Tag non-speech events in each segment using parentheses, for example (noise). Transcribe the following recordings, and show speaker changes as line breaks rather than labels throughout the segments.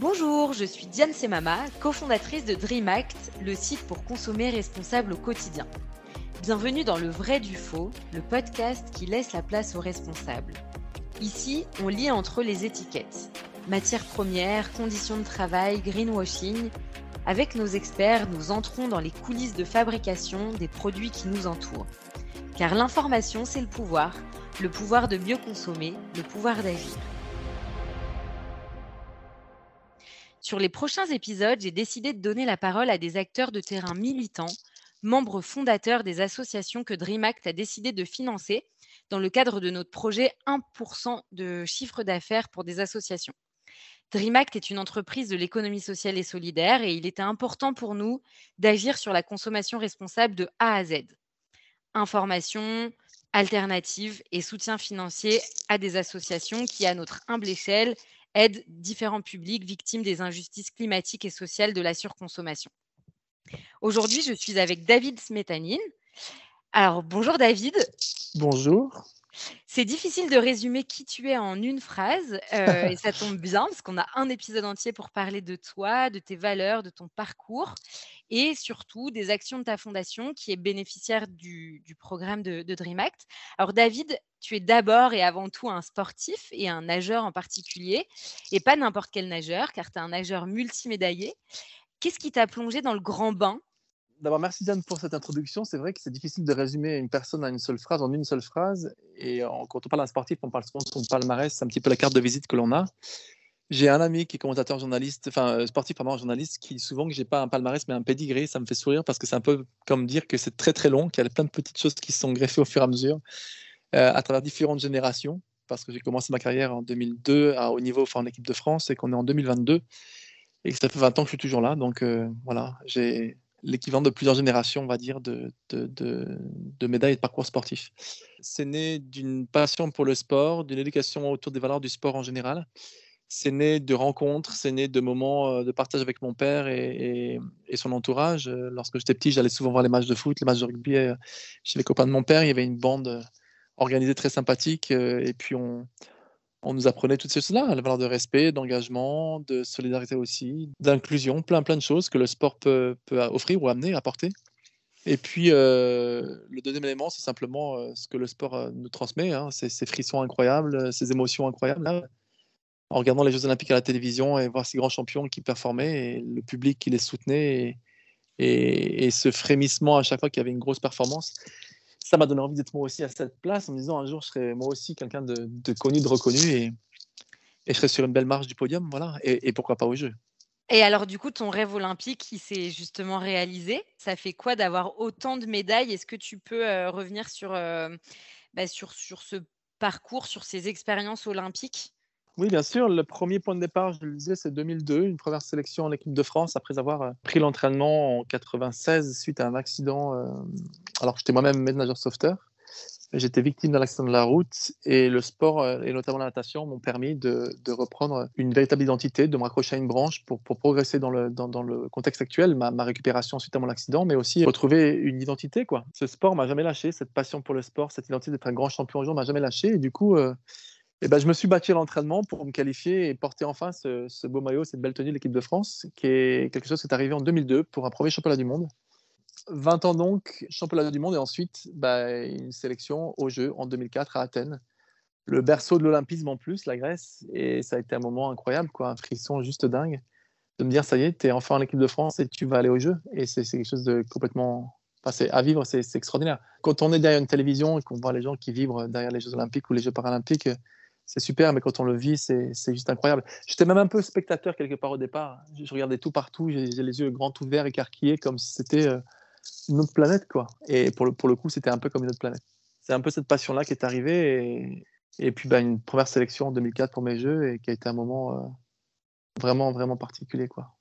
Bonjour, je suis Diane Semama, cofondatrice de Dream Act, le site pour consommer responsable au quotidien. Bienvenue dans Le Vrai du Faux, le podcast qui laisse la place aux responsables. Ici, on lit entre les étiquettes. Matières premières, conditions de travail, greenwashing. Avec nos experts, nous entrons dans les coulisses de fabrication des produits qui nous entourent. Car l'information, c'est le pouvoir, le pouvoir de mieux consommer, le pouvoir d'agir. Sur les prochains épisodes, j'ai décidé de donner la parole à des acteurs de terrain militants, membres fondateurs des associations que DreamAct a décidé de financer dans le cadre de notre projet 1% de chiffre d'affaires pour des associations. DreamAct est une entreprise de l'économie sociale et solidaire et il était important pour nous d'agir sur la consommation responsable de A à Z. Information, alternatives et soutien financier à des associations qui, à notre humble échelle, aide différents publics victimes des injustices climatiques et sociales de la surconsommation. Aujourd'hui, je suis avec David Smetanine. Alors, bonjour David.
Bonjour.
C'est difficile de résumer qui tu es en une phrase euh, et ça (laughs) tombe bien parce qu'on a un épisode entier pour parler de toi, de tes valeurs, de ton parcours et surtout des actions de ta fondation qui est bénéficiaire du, programme de, Dream Act. Alors David, tu es d'abord et avant tout un sportif et un nageur en particulier et pas n'importe quel nageur car tu es un nageur multimédaillé. Qu'est-ce qui t'a plongé dans le grand bain?
D'abord, merci Diane pour cette introduction. C'est vrai que c'est difficile de résumer une personne à une seule phrase, en une seule phrase. Et quand on parle d'un sportif, on parle souvent de son palmarès, c'est un petit peu la carte de visite que l'on a. J'ai un ami qui est commentateur journaliste, enfin euh, sportif, pardon, journaliste, qui souvent que j'ai pas un palmarès mais un pedigree. Ça me fait sourire parce que c'est un peu comme dire que c'est très très long, qu'il y a plein de petites choses qui se sont greffées au fur et à mesure euh, à travers différentes générations. Parce que j'ai commencé ma carrière en 2002 à haut niveau, enfin en équipe de France, et qu'on est en 2022 et que ça fait 20 ans que je suis toujours là. Donc euh, voilà, j'ai l'équivalent de plusieurs générations, on va dire, de, de, de, médailles et de parcours sportifs. C'est né d'une passion pour le sport, d'une éducation autour des valeurs du sport en général. C'est né de rencontres, c'est né de moments euh, de partage avec mon père et, son entourage. Euh, lorsque j'étais petit, j'allais souvent voir les matchs de foot, les matchs de rugby euh, chez les copains de mon père. Il y avait une bande organisée très sympathique et puis on, on nous apprenait toutes ces choses-là, la valeur de respect, d'engagement, de solidarité aussi, d'inclusion, plein plein de choses que le sport peut, peut offrir ou amener, apporter. Et puis, le deuxième élément, c'est simplement ce que le sport nous transmet, hein, ces, frissons incroyables, ces émotions incroyables. En regardant les Jeux Olympiques à la télévision et voir ces grands champions qui performaient le public qui les soutenait et, ce frémissement à chaque fois qu'il y avait une grosse performance, ça m'a donné envie d'être moi aussi à cette place en me disant un jour je serai moi aussi quelqu'un de, connu, de reconnu et, je serai sur une belle marche du podium, voilà, et, pourquoi pas au jeu.
Et alors, du coup, ton rêve olympique, il s'est justement réalisé. Ça fait quoi d'avoir autant de médailles? Est-ce que tu peux euh, revenir euh, bah, sur, sur ce parcours, sur ces expériences olympiques?
Oui, bien sûr. Le premier point de départ, je le disais, c'est 2002, une première sélection en équipe de France après avoir euh, pris l'entraînement en 96 suite à un accident. Euh, alors j'étais moi-même nageur sauveteur. J'étais victime d'un accident de la route et le sport euh, et notamment la natation m'ont permis de, reprendre une véritable identité, de me raccrocher à une branche pour, progresser dans le, contexte actuel, ma, récupération suite à mon accident, mais aussi retrouver une identité. Ce sport m'a jamais lâché, cette passion pour le sport, cette identité d'être un grand champion au jour m'a jamais lâché. Du coup, et ben, je me suis battu à l'entraînement pour me qualifier et porter enfin ce, beau maillot, cette belle tenue de l'équipe de France, qui est quelque chose qui est arrivé en 2002 pour un premier championnat du monde. 20 ans donc, championnat du monde, et ensuite bah, une sélection aux Jeux en 2004 à Athènes. Le berceau de l'olympisme en plus, la Grèce, et ça a été un moment incroyable, quoi, un frisson juste dingue, de me dire, ça y est, tu es enfin en équipe de France et tu vas aller aux Jeux. Et c'est quelque chose de complètement Enfin, à vivre, c'est extraordinaire. Quand on est derrière une télévision et qu'on voit les gens qui vibrent derrière les Jeux Olympiques ou les Jeux Paralympiques, c'est super, mais quand on le vit, c'est juste incroyable. J'étais même un peu spectateur quelque part au départ. Je regardais tout partout, j'ai les yeux grands ouverts, écarquillés, comme si c'était euh, une autre planète, quoi. Et pour le, pour le coup, c'était un peu comme une autre planète. C'est un peu cette passion-là qui est arrivée. Et, puis, bah, une première sélection en 2004 pour mes jeux, et qui a été un moment euh, vraiment, vraiment particulier, quoi.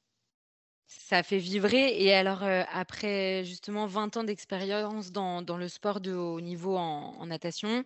Ça fait vibrer. Et alors, euh, après justement 20 ans d'expérience dans, dans, le sport de haut niveau en natation,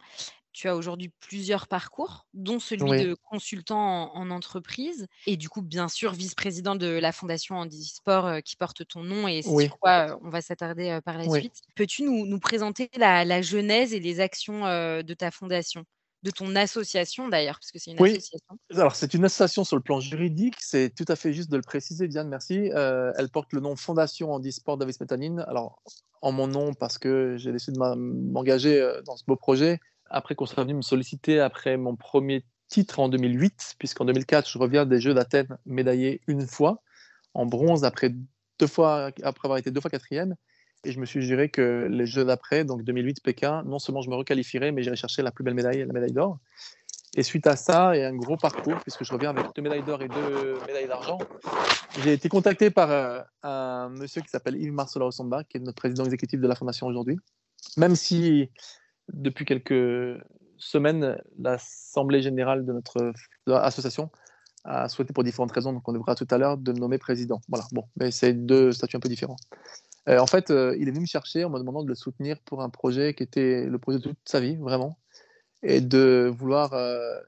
tu as aujourd'hui plusieurs parcours, dont celui de consultant en, entreprise et du coup, bien sûr, vice-président de la Fondation Handisport euh, qui porte ton nom et sur quoi euh, on va s'attarder euh, par la suite. Peux-tu nous, présenter la, genèse et les actions de ta fondation de ton association d'ailleurs, parce que c'est une association?
Alors, c'est une association sur le plan juridique, c'est tout à fait juste de le préciser, Diane, merci. Euh, elle porte le nom Fondation Handisport Davis Métanine. Alors, en mon nom, parce que j'ai décidé de m'engager euh, dans ce beau projet, après qu'on soit venu me solliciter après mon premier titre en 2008, puisqu'en 2004, je reviens des Jeux d'Athènes médaillé une fois, en bronze, après, deux fois, après avoir été deux fois quatrième. Et je me suis juré que les Jeux d'après, donc 2008 Pékin, non seulement je me requalifierais, mais j'irais chercher la plus belle médaille, la médaille d'or. Et suite à ça, et un gros parcours, puisque je reviens avec deux médailles d'or et deux médailles d'argent, j'ai été contacté par euh, un monsieur qui s'appelle Yves Marcelo Osomba, qui est notre président exécutif de la Fondation aujourd'hui. Même si depuis quelques semaines, l'Assemblée générale de notre association a souhaité pour différentes raisons, donc on devra tout à l'heure, de me nommer président. Voilà, bon, mais c'est deux statuts un peu différents. Euh, en fait, euh, il est venu me chercher en me demandant de le soutenir pour un projet qui était le projet de toute sa vie, vraiment, et de vouloir euh,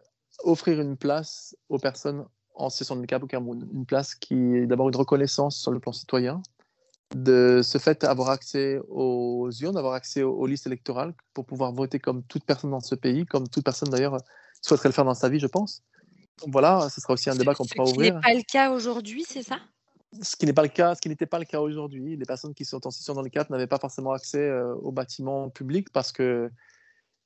offrir une place aux personnes en situation de handicap au Cameroun. Une place qui est d'abord une reconnaissance sur le plan citoyen, de ce fait avoir accès aux urnes, avoir accès aux, listes électorales pour pouvoir voter comme toute personne dans ce pays, comme toute personne d'ailleurs souhaiterait le faire dans sa vie, je pense. voilà, ce sera aussi un débat qu'on pourra ouvrir.
Ce n'est pas le cas aujourd'hui, c'est ça?
Ce qui n'est pas le cas, ce qui n'était pas le cas aujourd'hui. Les personnes qui sont en situation de handicap n'avaient pas forcément accès euh, aux bâtiments publics parce que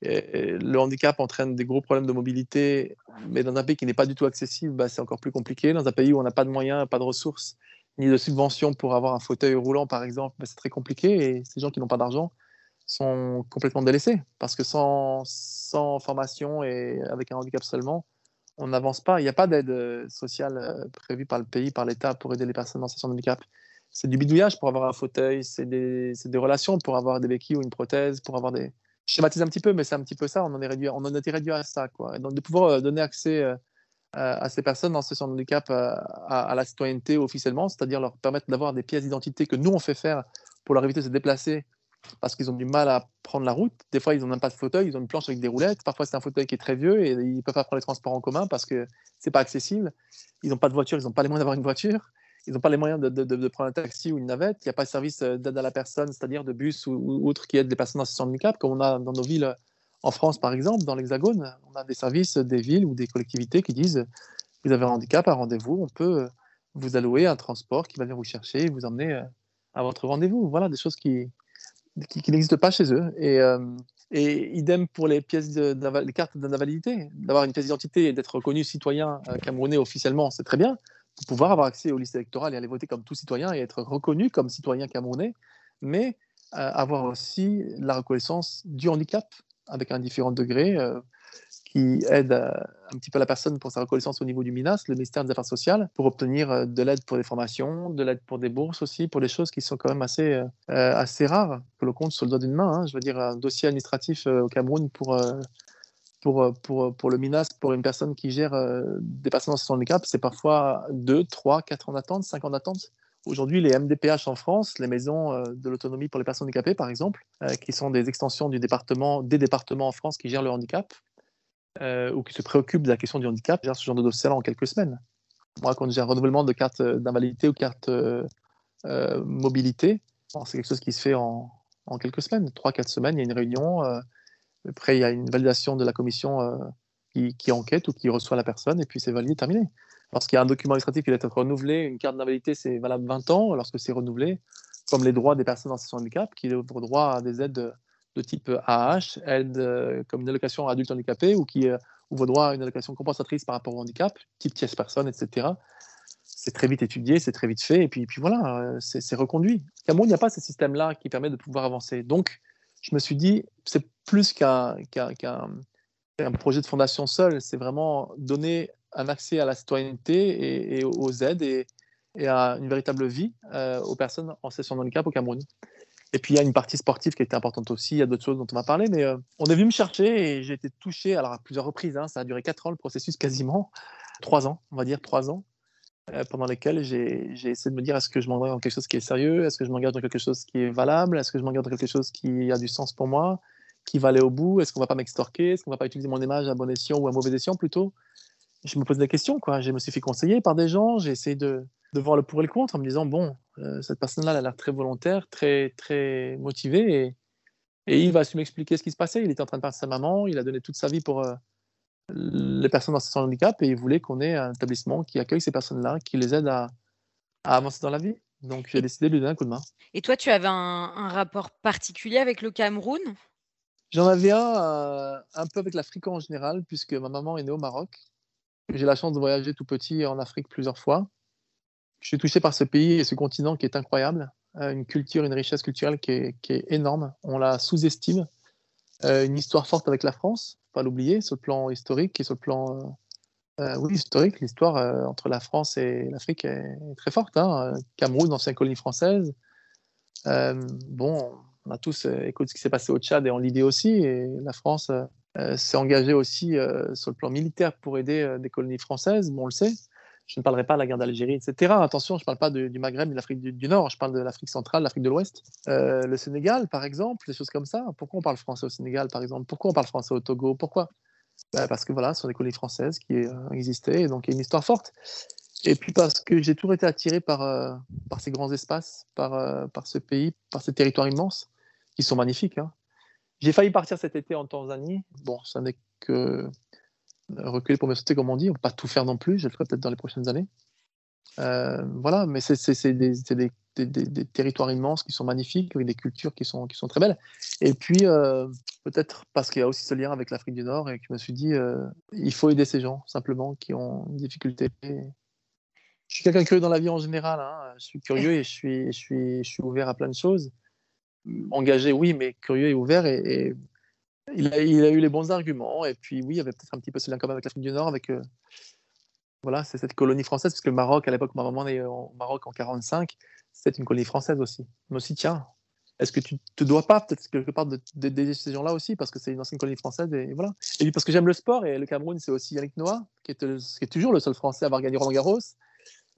le handicap entraîne des gros problèmes de mobilité, mais dans un pays qui n'est pas du tout accessible, bah, c'est encore plus compliqué. Dans un pays où on n'a pas de moyens, pas de ressources, ni de subventions pour avoir un fauteuil roulant, par exemple, bah, c'est très compliqué. Et ces gens qui n'ont pas d'argent sont complètement délaissés parce que sans, sans formation et avec un handicap seulement, on n'avance pas. Il n'y a pas d'aide euh, sociale euh, prévue par le pays, par l'État pour aider les personnes en situation de handicap. C'est du bidouillage pour avoir un fauteuil, c'est des, des, relations pour avoir des béquilles ou une prothèse, pour avoir des. Je schématise un petit peu, mais c'est un petit peu ça. On en est réduit, on en été réduit à ça, quoi. Donc de pouvoir euh, donner accès à ces personnes en situation de handicap à, la citoyenneté officiellement, c'est-à-dire leur permettre d'avoir des pièces d'identité que nous on fait faire pour leur éviter de se déplacer parce qu'ils ont du mal à prendre la route. Des fois, ils n'ont même pas de fauteuil, ils ont une planche avec des roulettes. Parfois, c'est un fauteuil qui est très vieux et ils ne peuvent pas prendre les transports en commun parce que c'est pas accessible. Ils n'ont pas de voiture, ils n'ont pas les moyens d'avoir une voiture. Ils n'ont pas les moyens de, prendre un taxi ou une navette. Il n'y a pas de service euh, d'aide à la personne, c'est-à-dire de bus ou, autre qui aide les personnes en situation de handicap, comme on a dans nos villes en France, par exemple, dans l'Hexagone. On a des services des villes ou des collectivités qui disent vous avez un handicap, un rendez-vous, on peut euh, vous allouer un transport qui va venir vous chercher et vous emmener euh, à votre rendez-vous. Voilà des choses qui, n'existent pas chez eux. Et, euh, idem pour les pièces, de, cartes d'invalidité. D'avoir une pièce d'identité et d'être reconnu citoyen camerounais officiellement, c'est très bien. Pour pouvoir avoir accès aux listes électorales et aller voter comme tout citoyen et être reconnu comme citoyen camerounais, mais avoir aussi la reconnaissance du handicap avec un différent degré qui aide euh, un petit peu la personne pour sa reconnaissance au niveau du MINAS, le ministère des Affaires sociales, pour obtenir euh, de l'aide pour des formations, de l'aide pour des bourses aussi, pour des choses qui sont quand même assez, euh, assez rares, que l'on compte sur le doigt d'une main. Hein. Je veux dire, un dossier administratif au Cameroun pour, pour, pour, pour, le MINAS, pour une personne qui gère des personnes en situation de handicap, c'est parfois 2, 3, 4 ans d'attente, 5 ans d'attente. Aujourd'hui, les MDPH en France, les maisons de l'autonomie pour les personnes handicapées, par exemple, qui sont des extensions du département, des départements en France qui gèrent le handicap, euh, ou qui se préoccupent de la question du handicap gère ce genre de dossier en quelques semaines. Moi, quand j'ai un renouvellement de carte euh, d'invalidité ou carte euh, mobilité, c'est quelque chose qui se fait en, quelques semaines, trois, quatre semaines. Il y a une réunion. après, il y a une validation de la commission qui, qui, enquête ou qui reçoit la personne, et puis c'est validé, terminé. Lorsqu'il y a un document administratif qui doit être renouvelé, une carte d'invalidité, c'est valable 20 ans. Lorsque c'est renouvelé, comme les droits des personnes en situation de handicap, qui ont droit à des aides de type AH, aide euh, comme une allocation à adulte handicapé ou qui euh, ouvre droit à une allocation compensatrice par rapport au handicap, type tierce personne, etc. C'est très vite étudié, c'est très vite fait, et puis, voilà, euh, c'est reconduit. Cameroun, il n'y a pas ce système-là qui permet de pouvoir avancer. Donc, je me suis dit, c'est plus qu'un projet de fondation seul, c'est vraiment donner un accès à la citoyenneté et, aux aides et, à une véritable vie aux personnes en situation de handicap au Cameroun. Et puis il y a une partie sportive qui était importante aussi, il y a d'autres choses dont on va parler, mais euh, on est venu me chercher et j'ai été touché, alors à plusieurs reprises, hein, ça a duré 4 ans le processus quasiment, 3 ans, on va dire 3 ans, euh, pendant lesquels j'ai essayé de me dire est-ce que je m'engage dans quelque chose qui est sérieux, est-ce que je m'engage dans quelque chose qui est valable, est-ce que je m'engage dans quelque chose qui a du sens pour moi, qui va aller au bout, est-ce qu'on va pas m'extorquer, est-ce qu'on va pas utiliser mon image à bon escient ou à mauvais escient plutôt? Je me pose des questions, quoi. je me suis fait conseiller par des gens, j'ai essayé de, de voir le pour et le contre en me disant bon, euh, cette personne-là, elle a l'air très volontaire, très, très motivée. Et, et il va su m'expliquer ce qui se passait. Il était en train de parler de sa maman. Il a donné toute sa vie pour, euh, les personnes en situation de handicap et ils voulaient qu'on ait un établissement qui accueille ces personnes-là, qui les aide à, avancer dans la vie. Donc j'ai décidé de lui donner un coup de main.
Et toi, tu avais un, rapport particulier avec le Cameroun?
J'en avais un euh, un peu avec l'Afrique en général, puisque ma maman est née au Maroc. J'ai la chance de voyager tout petit en Afrique plusieurs fois. Je suis touché par ce pays et ce continent qui est incroyable, euh, une culture, une richesse culturelle qui est, énorme. On la sous-estime. Euh, une histoire forte avec la France, pas l'oublier, sur le plan historique et sur le plan euh, oui, historique. L'histoire entre la France et l'Afrique est, très forte. Hein. Cameroun, ancienne colonie française. bon, on a tous écouté ce qui s'est passé au Tchad et en Libye aussi. Et la France s'est engagée aussi sur le plan militaire pour aider des colonies françaises. Bon, on le sait. Je ne parlerai pas de la guerre d'Algérie, etc. Attention, je ne parle pas du Maghreb, de l'Afrique du, Nord, je parle de l'Afrique centrale, l'Afrique de l'Ouest. Euh, le Sénégal, par exemple, des choses comme ça. Pourquoi on parle français au Sénégal, par exemple? Pourquoi on parle français au Togo? Pourquoi? Ben, Parce que voilà, ce sont des colonies françaises qui euh, existaient, et donc il y a une histoire forte. Et puis parce que j'ai toujours été attiré par, euh, ces grands espaces, par, par ce pays, par ces territoires immenses, qui sont magnifiques. Hein. J'ai failli partir cet été en Tanzanie. Bon, ça n'est que reculer pour me sauter, comme on dit. On ne peut pas tout faire non plus. Je le ferai peut-être dans les prochaines années. Euh, voilà, mais c'est des, territoires immenses qui sont magnifiques, avec des cultures qui sont, très belles. Et puis, euh, peut-être parce qu'il y a aussi ce lien avec l'Afrique du Nord et que je me suis dit, euh, il faut aider ces gens, simplement, qui ont une difficulté. Je suis quelqu'un curieux dans la vie en général. Hein. Je suis curieux et je suis ouvert à plein de choses. Engagé, oui, mais curieux et ouvert. et il a, eu les bons arguments. Et puis, oui, il y avait peut-être un petit peu ce lien quand même avec l'Afrique du Nord, avec euh, voilà, c'est cette colonie française, parce que le Maroc, à l'époque, ma maman est au Maroc en 45, c'était une colonie française aussi. Mais aussi, tiens, est-ce que tu te dois pas peut-être quelque part d'aider ces gens-là aussi, parce que c'est une ancienne colonie française, et voilà. Et puis parce que j'aime le sport, et le Cameroun, c'est aussi Yannick Noah, qui est, qui est toujours le seul Français à avoir gagné Roland Garros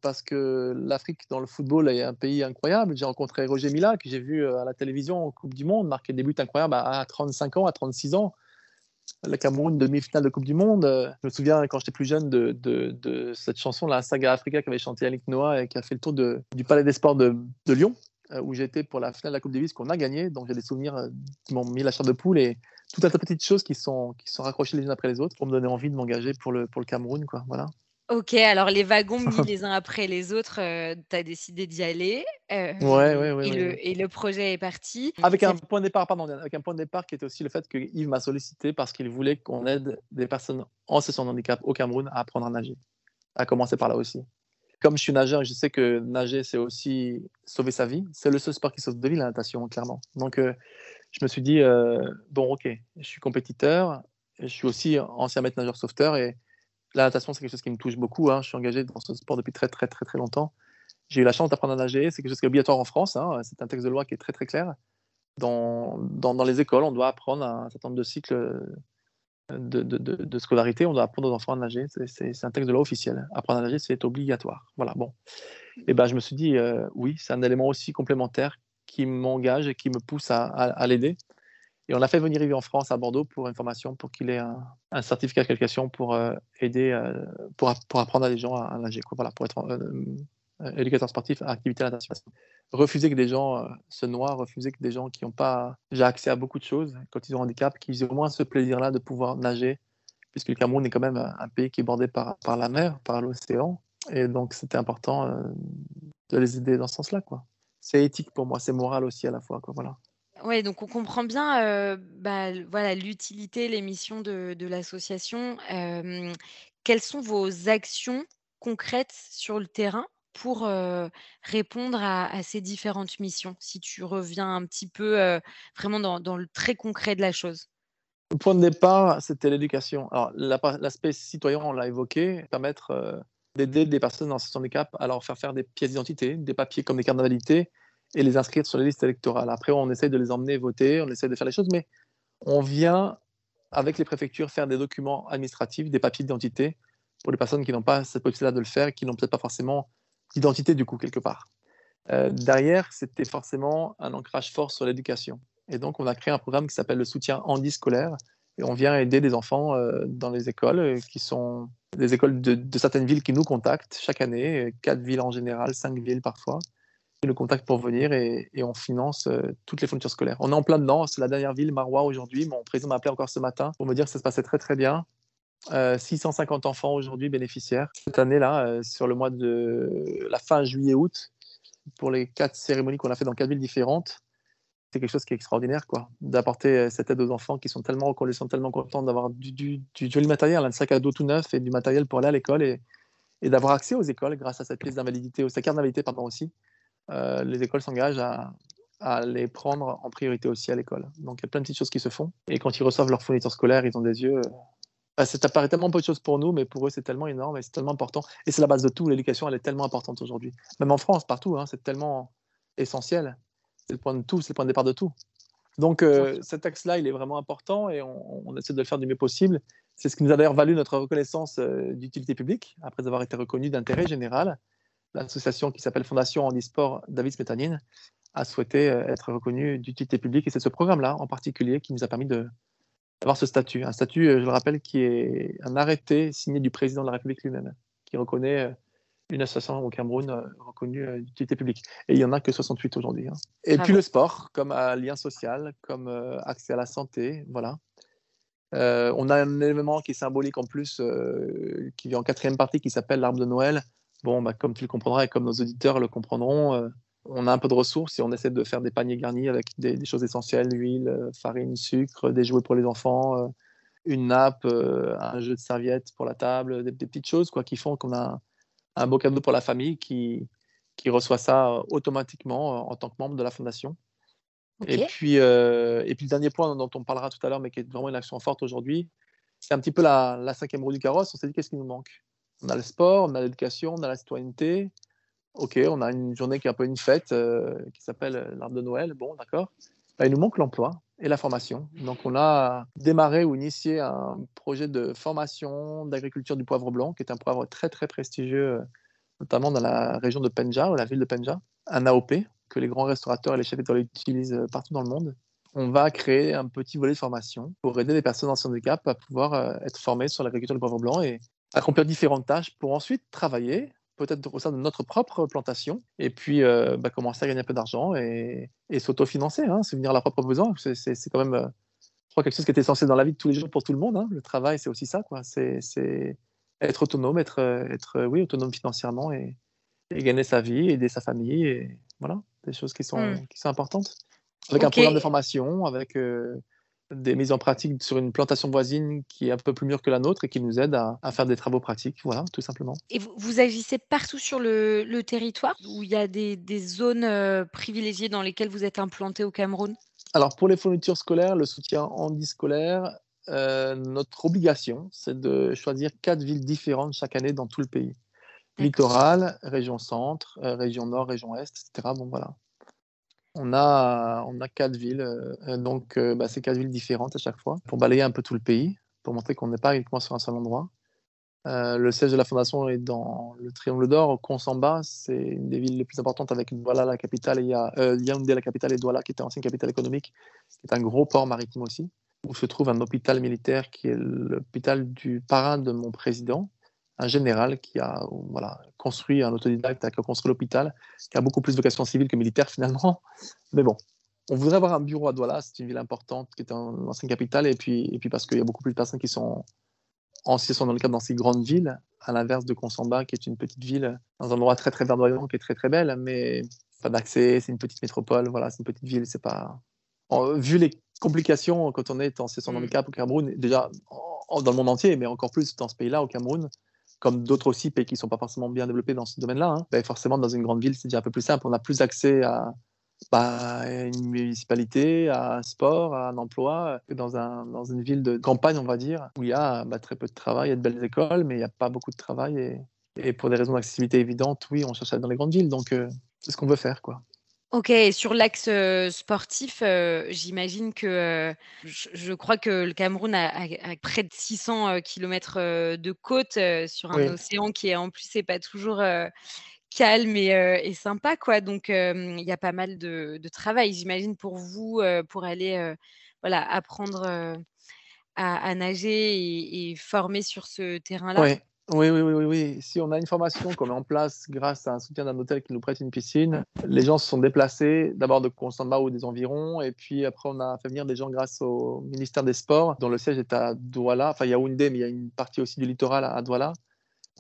parce que l'Afrique dans le football est un pays incroyable. J'ai rencontré Roger Mila, que j'ai vu euh, à la télévision en Coupe du Monde, marquer des buts incroyables à 35 ans, à 36 ans. Le Cameroun, demi-finale de Coupe du Monde. Euh, je me souviens quand j'étais plus jeune de, cette chanson, la Saga Africa, qu'avait chanté Yannick Noah et qui a fait le tour du Palais des Sports de, Lyon, euh, où j'étais pour la finale de la Coupe Davis qu'on a gagné. Donc j'ai des souvenirs qui m'ont mis la chair de poule et tout un tas de petites choses qui sont, qui sont raccrochées les unes après les autres pour me donner envie de m'engager pour le, pour le Cameroun. Quoi. Voilà.
Ok, alors les wagons (laughs) mis les uns après les autres, euh, tu as décidé d'y aller.
Euh, ouais, ouais, ouais,
et, le, et, le, projet est parti.
Avec un point de départ, pardon, avec un point de départ qui était aussi le fait que Yves m'a sollicité parce qu'il voulait qu'on aide des personnes en situation de handicap au Cameroun à apprendre à nager. À commencer par là aussi. Comme je suis nageur, je sais que nager, c'est aussi sauver sa vie. C'est le seul sport qui sauve de vie, la natation, clairement. Donc, euh, je me suis dit, bon, ok, je suis compétiteur, je suis aussi ancien maître nageur sauveteur et la natation, c'est quelque chose qui me touche beaucoup. Hein. Je suis engagé dans ce sport depuis très, très, très, très longtemps. J'ai eu la chance d'apprendre à nager. C'est quelque chose qui est obligatoire en France. Hein. C'est un texte de loi qui est très, très clair. Dans, dans, les écoles, on doit apprendre un certain nombre de cycles de, de, de, scolarité. On doit apprendre aux enfants à nager. C'est un texte de loi officiel. Apprendre à nager, c'est obligatoire. Voilà, bon. Et ben, je me suis dit, euh, oui, c'est un élément aussi complémentaire qui m'engage et qui me pousse à, à l'aider. Et on a fait venir Yves en France, à Bordeaux, pour une formation, pour qu'il ait un, certificat de qualification pour euh, aider, euh, pour, pour, apprendre à des gens à, nager, quoi. Voilà, pour être euh, éducateur sportif à activité natation. Refuser que des gens se noient, refuser que des gens qui n'ont pas déjà accès à beaucoup de choses quand ils ont un handicap, qu'ils aient au moins ce plaisir-là de pouvoir nager, puisque le Cameroun est quand même un pays qui est bordé par, par la mer, par l'océan. Et donc, c'était important de les aider dans ce sens-là. C'est éthique pour moi, c'est moral aussi à la fois. Quoi, voilà.
Oui, donc on comprend bien bah, voilà, l'utilité, les missions de, l'association. quelles sont vos actions concrètes sur le terrain pour répondre à, ces différentes missions Si tu reviens un petit peu vraiment dans, le très concret de la chose?
Le point de départ, c'était l'éducation. Alors, l'aspect citoyen, on l'a évoqué, permettre d'aider des personnes situation de handicap à leur faire faire des pièces d'identité, des papiers comme des cartes d'invalidité, et les inscrire sur les listes électorales. Après, on essaie de les emmener voter, on essaie de faire les choses, mais on vient avec les préfectures faire des documents administratifs, des papiers d'identité pour les personnes qui n'ont pas cette possibilité-là de le faire, qui n'ont peut-être pas forcément d'identité du coup quelque part. Euh, derrière, c'était forcément un ancrage fort sur l'éducation. Et donc, on a créé un programme qui s'appelle le soutien scolaire Et on vient aider des enfants euh, dans les écoles, euh, qui sont des écoles de, certaines villes qui nous contactent chaque année, quatre villes en général, cinq villes parfois, le contact pour venir et, on finance euh, toutes les fournitures scolaires. On est en plein dedans, c'est la dernière ville, Marois, aujourd'hui. Mon président m'a appelé encore ce matin pour me dire que ça se passait très très bien. 650 enfants aujourd'hui bénéficiaires. Cette année-là, sur le mois de la fin juillet-août, pour les quatre cérémonies qu'on a fait dans quatre villes différentes, c'est quelque chose qui est extraordinaire, quoi, d'apporter cette aide aux enfants qui sont tellement reconnaissants, tellement contents d'avoir du, du, joli matériel, un sac à dos tout neuf et du matériel pour aller à l'école et, et d'avoir accès aux écoles grâce à cette pièce d'invalidité, cette carte d'invalidité, pardon, aussi. Euh, les écoles s'engagent à, à, les prendre en priorité aussi à l'école. Donc il y a plein de petites choses qui se font. Et quand ils reçoivent leur fourniture scolaire, ils ont des yeux. Euh... ça paraît tellement peu de choses pour nous, mais pour eux, c'est tellement énorme et c'est tellement important. Et c'est la base de tout. L'éducation, elle est tellement importante aujourd'hui. Même en France, partout, hein, c'est tellement essentiel. C'est le point de tout, c'est le point de départ de tout. Donc euh, cet axe-là, il est vraiment important et on, on, essaie de le faire du mieux possible. C'est ce qui nous a d'ailleurs valu notre reconnaissance euh, d'utilité publique, après avoir été reconnu d'intérêt général. L'association qui s'appelle Fondation Handisport David Smetanine a souhaité euh, être reconnue d'utilité publique et c'est ce programme-là en particulier qui nous a permis d'avoir ce statut. Un statut, euh, je le rappelle, qui est un arrêté signé du président de la République lui-même, qui reconnaît une association au Cameroun reconnue d'utilité publique. Et il n'y en a que 68 aujourd'hui. Hein. Et puis le sport, comme lien social, comme accès à la santé, voilà. Euh, on a un élément qui est symbolique en plus, euh, qui vient en quatrième partie, qui s'appelle l'arbre de Noël. Bon, bah, comme tu le comprendras et comme nos auditeurs le comprendront, euh, on a un peu de ressources et on essaie de faire des paniers garnis avec des, choses essentielles, huile, farine, sucre, des jouets pour les enfants, une nappe, un jeu de serviettes pour la table, des, petites choses quoi, qui font qu'on a un beau cadeau pour la famille qui, qui reçoit ça automatiquement en tant que membre de la fondation. Et, puis, euh, et puis le dernier point dont on parlera tout à l'heure, mais qui est vraiment une action forte aujourd'hui, c'est un petit peu la, la, cinquième roue du carrosse. On s'est dit qu'est-ce qui nous manque? On a le sport, on a l'éducation, on a la citoyenneté. Ok, on a une journée qui est un peu une fête euh, qui s'appelle euh, l'arbre de Noël. Bon, d'accord. Bah, il nous manque l'emploi et la formation. Donc on a démarré ou initié un projet de formation d'agriculture du poivre blanc, qui est un poivre très très prestigieux, notamment dans la région de Penja, ou la ville de Penja, un AOP, que les grands restaurateurs et les chefs étoilés utilisent euh, partout dans le monde. On va créer un petit volet de formation pour aider les personnes en handicap à pouvoir euh, être formées sur l'agriculture du poivre blanc et accomplir différentes tâches pour ensuite travailler peut-être au sein de notre propre plantation, et puis euh, bah, commencer à gagner un peu d'argent et, s'autofinancer, hein, subvenir à leurs propres besoins. C'est quand même, je crois, quelque chose qui est essentiel dans la vie de tous les jours pour tout le monde. Hein. Le travail, c'est aussi ça, quoi. C'est être autonome, être, être oui, autonome financièrement et, et, gagner sa vie, aider sa famille. Et voilà des choses qui sont, mmh. qui sont importantes. Avec un programme de formation, avec euh, des mises en pratique sur une plantation voisine qui est un peu plus mûre que la nôtre et qui nous aide à, faire des travaux pratiques, voilà, tout simplement.
Et vous, agissez partout sur le, le, territoire où il y a des, des zones euh, privilégiées dans lesquelles vous êtes implanté au Cameroun?
Alors pour les fournitures scolaires, le soutien handiscolaire, euh, notre obligation, c'est de choisir quatre villes différentes chaque année dans tout le pays littoral, région centre, euh, région nord, région est, etc. Bon, voilà. On a, on a quatre villes, euh, donc euh, bah, c'est quatre villes différentes à chaque fois, pour balayer un peu tout le pays, pour montrer qu'on n'est pas uniquement sur un seul endroit. le siège de la fondation est dans le Triangle d'Or, Konsamba, c'est une des villes les plus importantes avec Douala, la capitale, et il y a Yaoundé, la capitale, et Douala, qui était ancienne capitale économique, qui est un gros port maritime aussi, où se trouve un hôpital militaire qui est l'hôpital du parrain de mon président, un général qui a voilà, construit un autodidacte, qui a construit l'hôpital, qui a beaucoup plus de vocation civile que militaire (laughs) finalement. Mais bon, on voudrait avoir un bureau à Douala, c'est une ville importante qui est une ancienne capitale, et puis, et puis parce qu'il y a beaucoup plus de personnes qui sont en situation dans le cadre dans ces grandes villes, à l'inverse de Consamba, qui est une petite ville dans un endroit très très verdoyant, qui est très très belle, mais pas d'accès, c'est une petite métropole, voilà, c'est une petite ville, c'est pas. vu les complications quand on est en situation de mm. handicap au Cameroun, déjà dans le monde entier, mais encore plus dans ce pays-là, au Cameroun, comme d'autres aussi pays qui ne sont pas forcément bien développés dans ce domaine-là, hein, ben forcément, dans une grande ville, c'est un peu plus simple. On a plus accès à, bah, une municipalité, à un sport, à un emploi, que dans, un, dans une ville de campagne, on va dire, où il y a bah, très peu de travail, il y a de belles écoles, mais il n'y a pas beaucoup de travail. Et, pour des raisons d'accessibilité évidentes, oui, on cherche à aller dans les grandes villes. Donc, euh, c'est ce qu'on veut faire. quoi.
Ok, sur l'axe sportif, j'imagine que je, crois que le Cameroun a, près de 600 km de côte sur un océan qui est en plus c'est pas toujours calme et, sympa quoi. Donc il y a pas mal de, travail, j'imagine pour vous pour aller voilà apprendre à, nager et, former sur ce terrain-là.
Oui, Oui, oui, oui, oui, Si on a une formation qu'on met en place grâce à un soutien d'un hôtel qui nous prête une piscine, les gens se sont déplacés d'abord de Constamba ou des environs, et puis après on a fait venir des gens grâce au ministère des Sports, dont le siège est à Douala, enfin Yaoundé, mais il y a une partie aussi du littoral à Douala.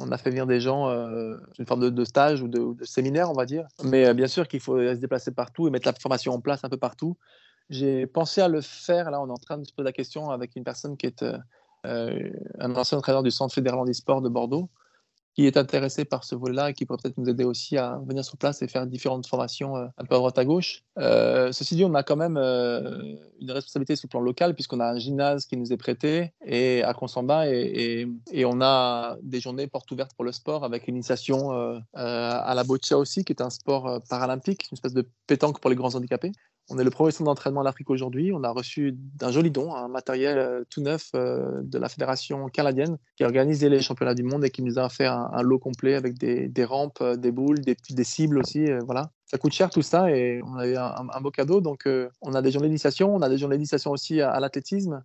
On a fait venir des gens, euh, une forme de, stage ou de, séminaire, on va dire. Mais euh, bien sûr qu'il faut se déplacer partout et mettre la formation en place un peu partout. J'ai pensé à le faire. Là, on est en train de se poser la question avec une personne qui est euh, un ancien entraîneur du Centre fédéral e-sport de Bordeaux, qui est intéressé par ce volet-là et qui pourrait peut-être nous aider aussi à venir sur place et faire différentes formations euh, un peu à droite à gauche. Euh, ceci dit, on a quand même une responsabilité sur le plan local puisqu'on a un gymnase qui nous est prêté et à Consamba et, et, on a des journées portes ouvertes pour le sport avec une initiation à la boccia aussi, qui est un sport paralympique, une espèce de pétanque pour les grands handicapés. On est le premier centre d'entraînement en Afrique aujourd'hui. On a reçu un joli don, un matériel euh, tout neuf euh, de la fédération canadienne qui a organisé les championnats du monde et qui nous a fait un, lot complet avec des, rampes, euh, des boules, des, des cibles aussi. voilà. Ça coûte cher tout ça et on a eu un, beau cadeau. Donc, on a des journées d'initiation, on a des journées d'initiation aussi à, l'athlétisme.